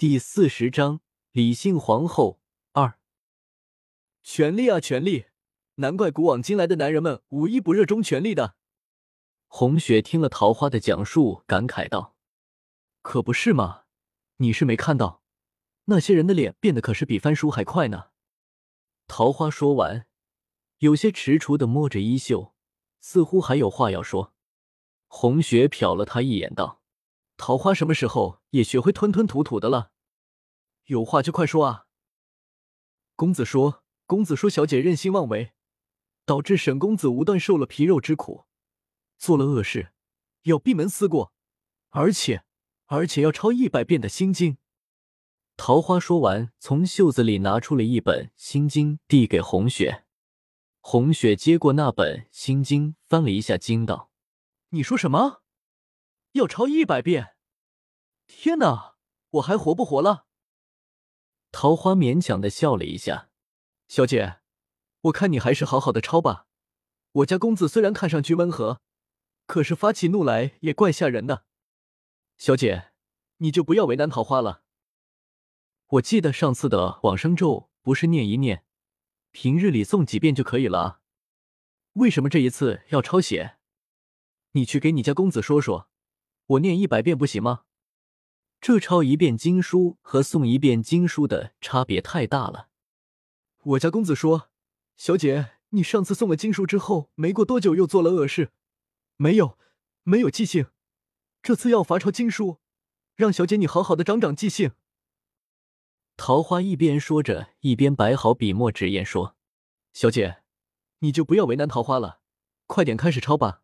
第四十章李姓皇后二。权力啊，权力！难怪古往今来的男人们无一不热衷权力的。红雪听了桃花的讲述，感慨道：“可不是嘛，你是没看到，那些人的脸变得可是比翻书还快呢。”桃花说完，有些踟蹰的摸着衣袖，似乎还有话要说。红雪瞟了他一眼，道：“桃花什么时候也学会吞吞吐吐的了？有话就快说啊！”公子说：“公子说，小姐任性妄为，导致沈公子无端受了皮肉之苦。”做了恶事，要闭门思过，而且而且要抄一百遍的心经。桃花说完，从袖子里拿出了一本心经，递给红雪。红雪接过那本心经，翻了一下，惊道：“你说什么？要抄一百遍？天哪，我还活不活了？”桃花勉强的笑了一下：“小姐，我看你还是好好的抄吧。我家公子虽然看上去温和。”可是发起怒来也怪吓人的，小姐，你就不要为难桃花了。我记得上次的往生咒不是念一念，平日里诵几遍就可以了？为什么这一次要抄写？你去给你家公子说说，我念一百遍不行吗？这抄一遍经书和诵一遍经书的差别太大了。我家公子说，小姐，你上次诵了经书之后，没过多久又做了恶事。没有，没有记性。这次要罚抄经书，让小姐你好好的长长记性。桃花一边说着，一边摆好笔墨纸砚，说：“小姐，你就不要为难桃花了，快点开始抄吧。”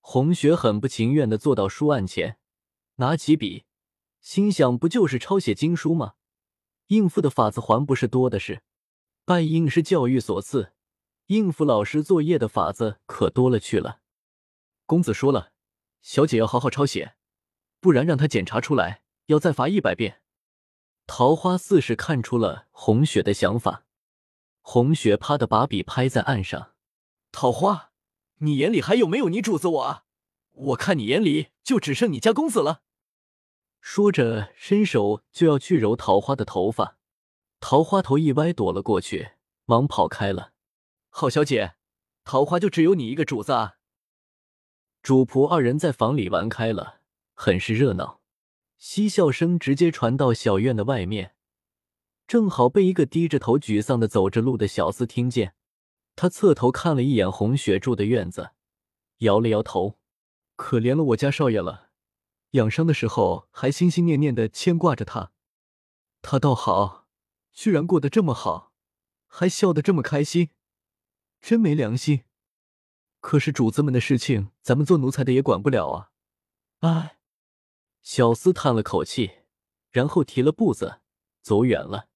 红雪很不情愿的坐到书案前，拿起笔，心想：不就是抄写经书吗？应付的法子还不是多的是。拜应是教育所赐，应付老师作业的法子可多了去了。公子说了，小姐要好好抄写，不然让他检查出来，要再罚一百遍。桃花似是看出了红雪的想法，红雪啪的把笔拍在案上。桃花，你眼里还有没有你主子我啊？我看你眼里就只剩你家公子了。说着，伸手就要去揉桃花的头发，桃花头一歪，躲了过去，忙跑开了。好小姐，桃花就只有你一个主子啊？主仆二人在房里玩开了，很是热闹，嬉笑声直接传到小院的外面，正好被一个低着头沮丧的走着路的小厮听见。他侧头看了一眼红雪住的院子，摇了摇头：“可怜了我家少爷了，养伤的时候还心心念念的牵挂着他，他倒好，居然过得这么好，还笑得这么开心，真没良心。”可是主子们的事情，咱们做奴才的也管不了啊！唉，小厮叹了口气，然后提了步子走远了。